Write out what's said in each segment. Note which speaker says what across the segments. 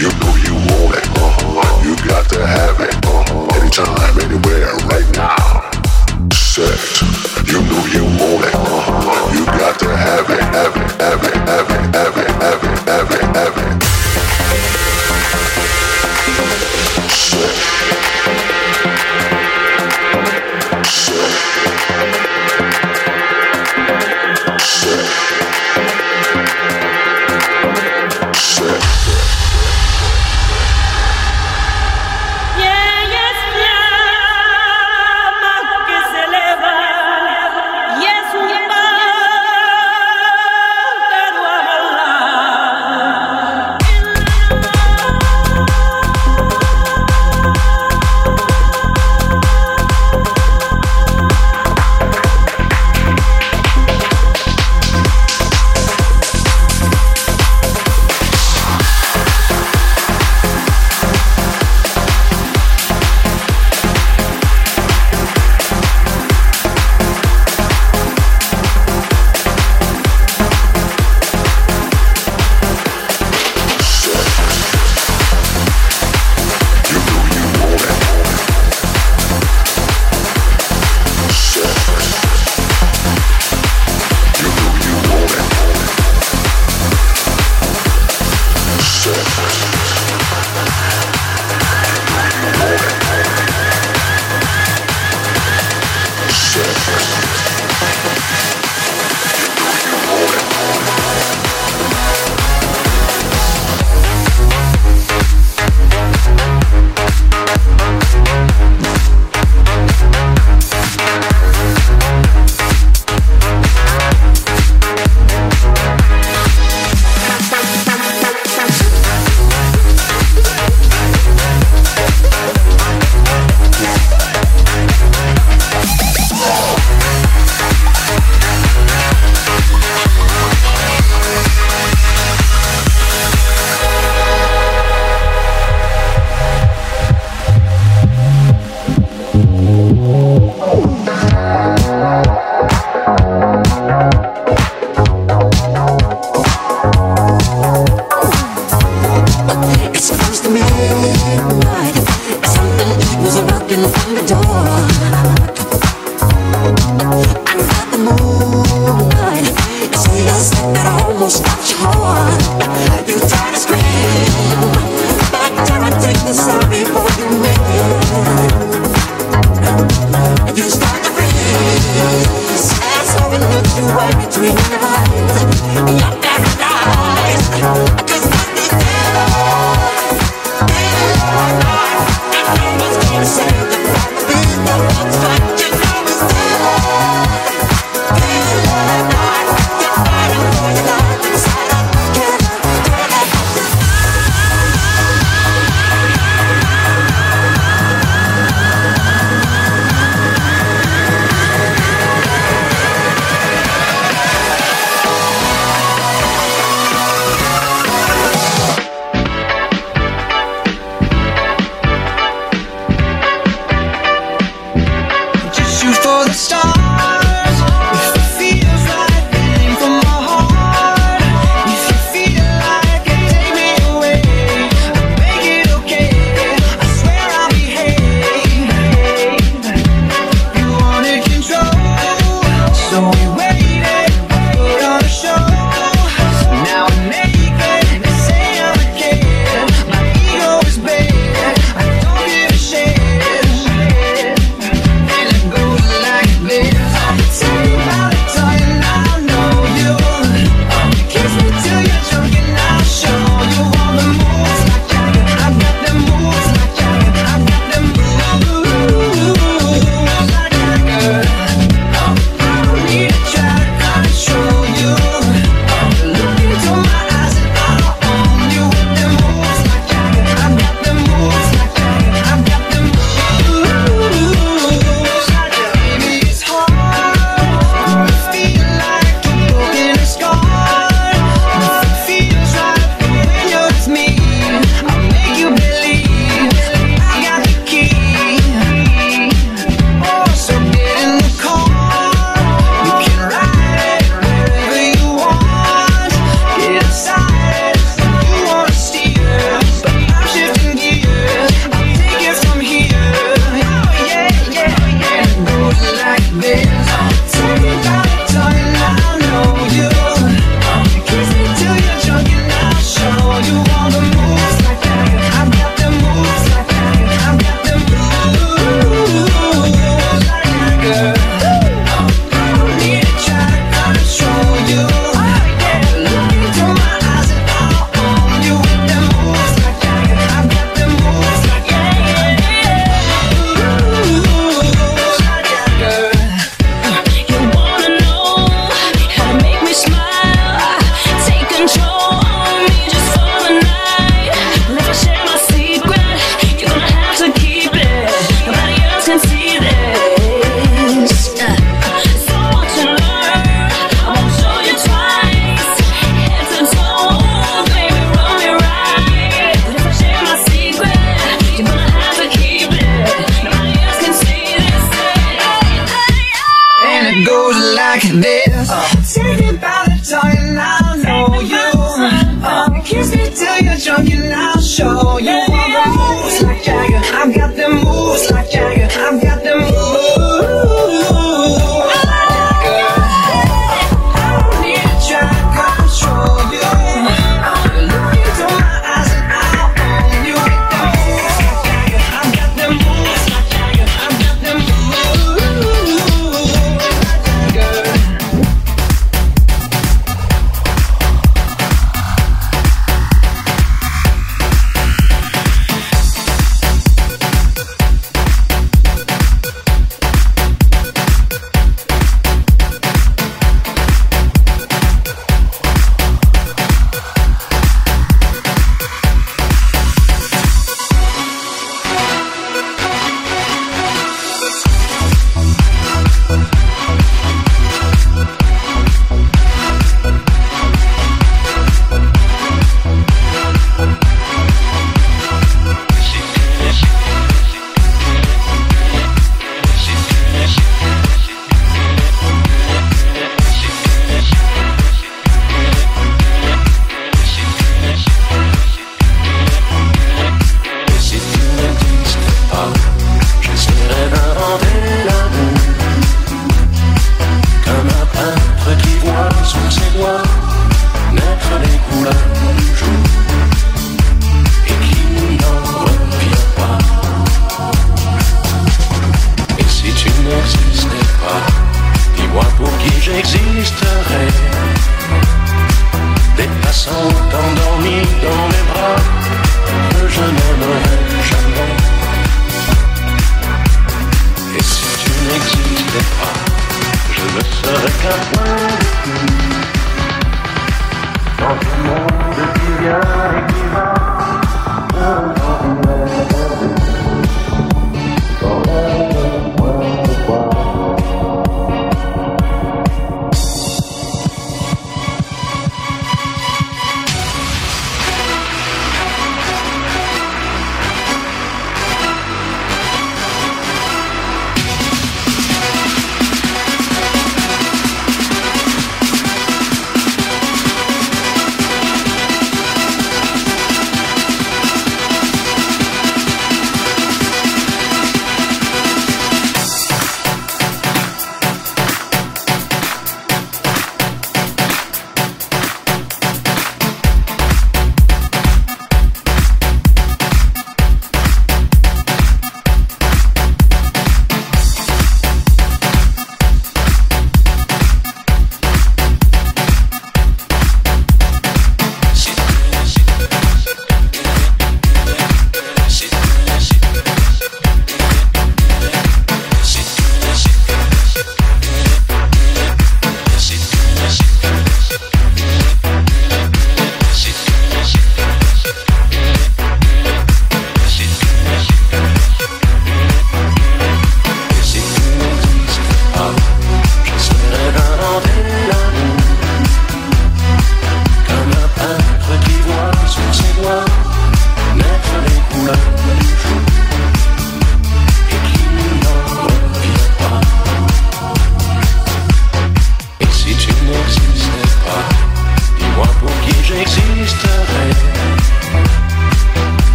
Speaker 1: You know you want it. Uh-huh. You got to have it. Uh-huh. Anytime, anywhere, right now. Set. You know you want it. Uh-huh. You got to have it. Have it. Have it. Have it. Have it. Have it. Have it. Have it. Sex.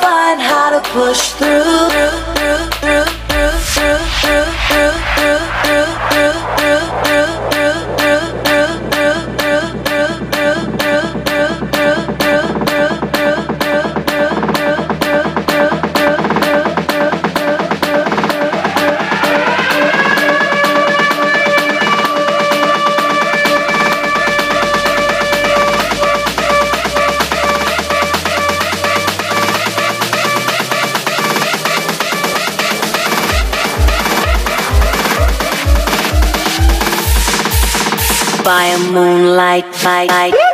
Speaker 2: By my, my.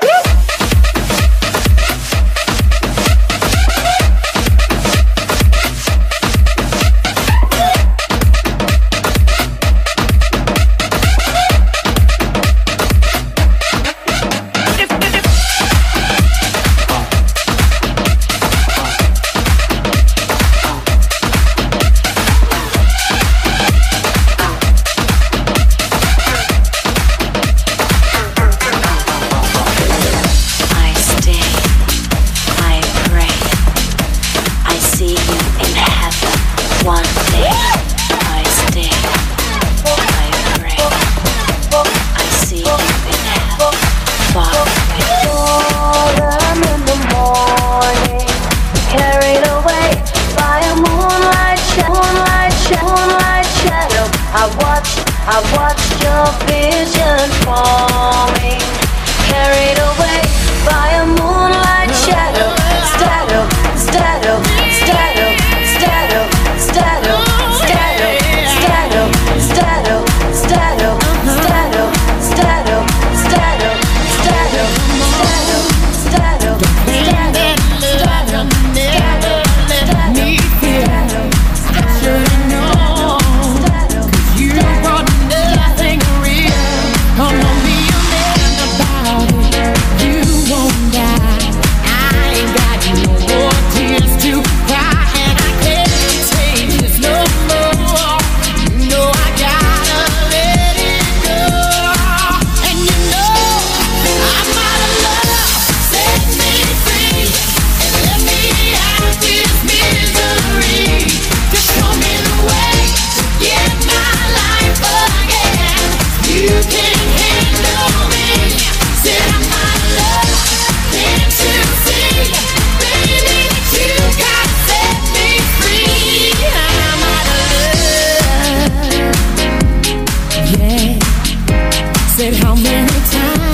Speaker 3: said how many times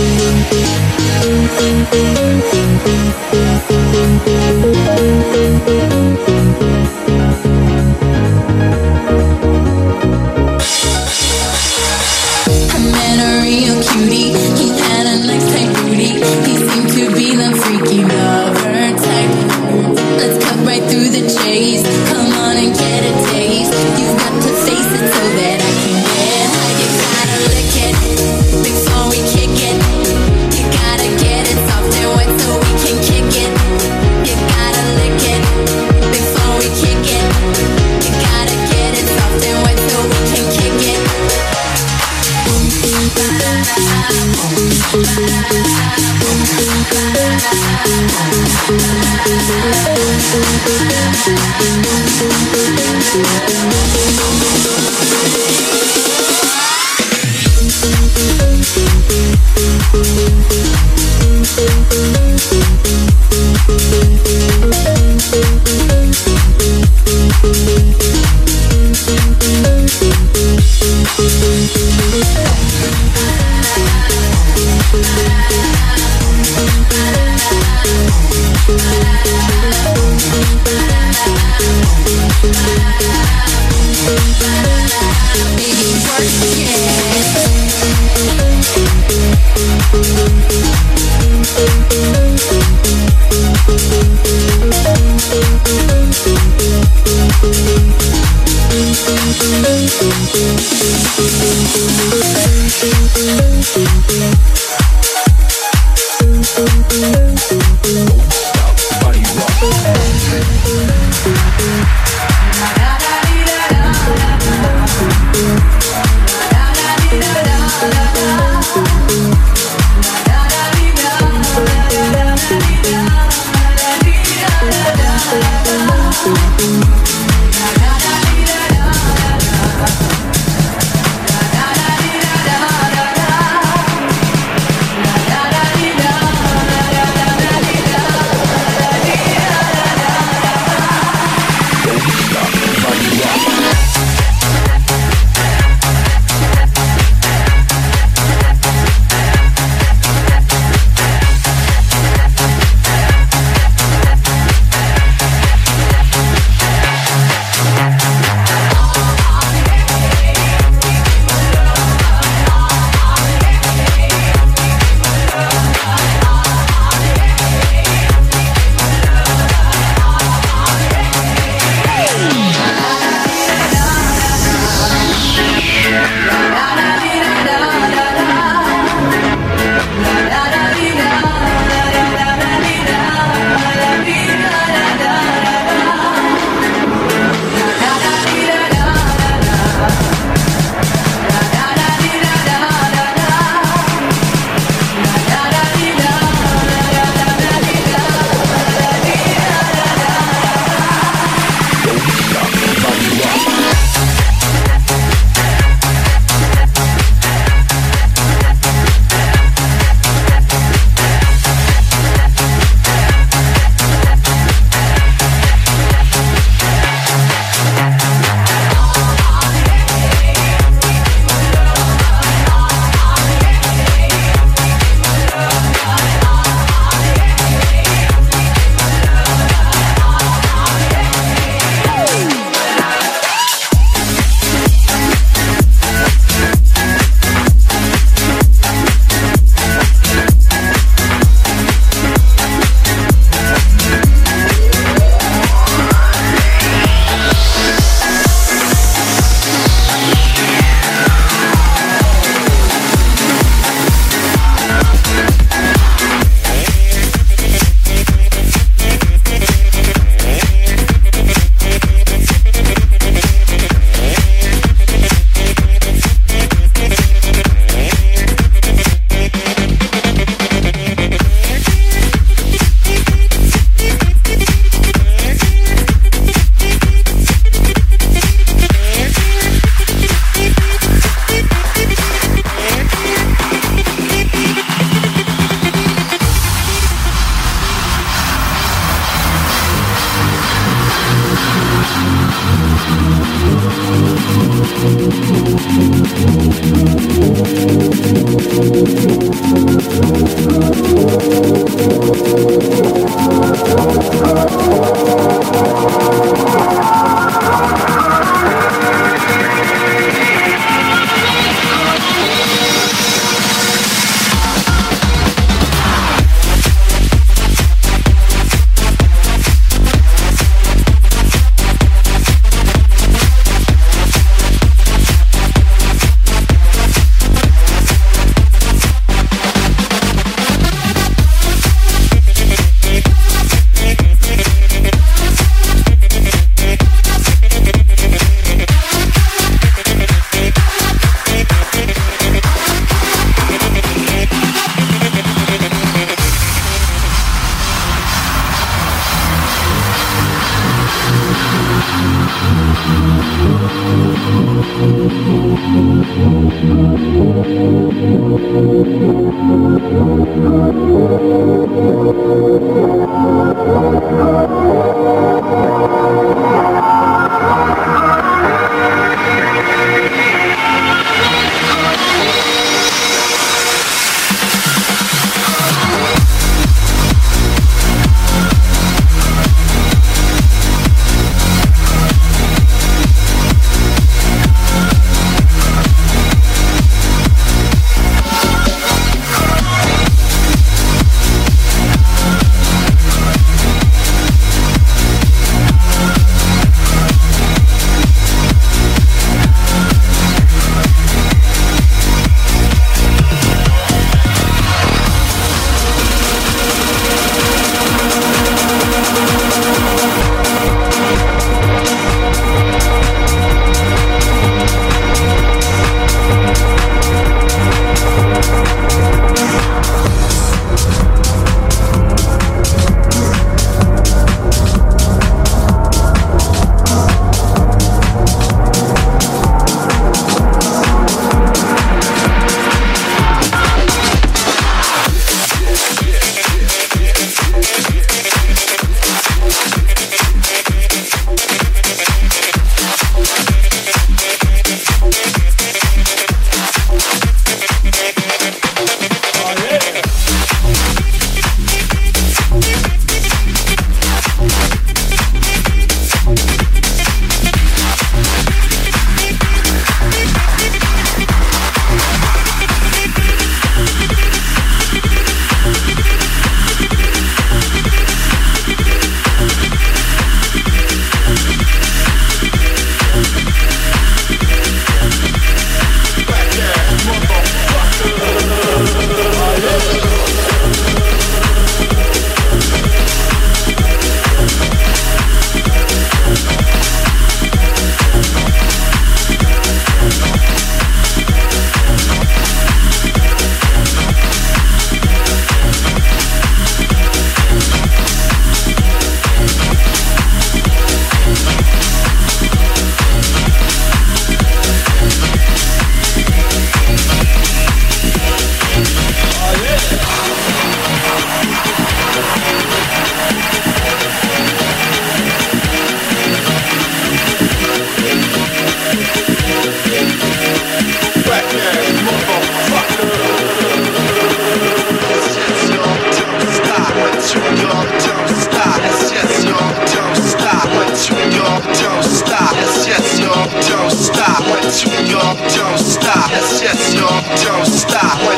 Speaker 3: Thank Thank you.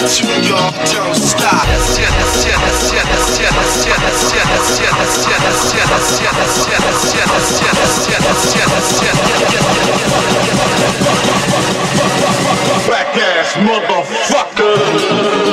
Speaker 3: Moonlight light. Don't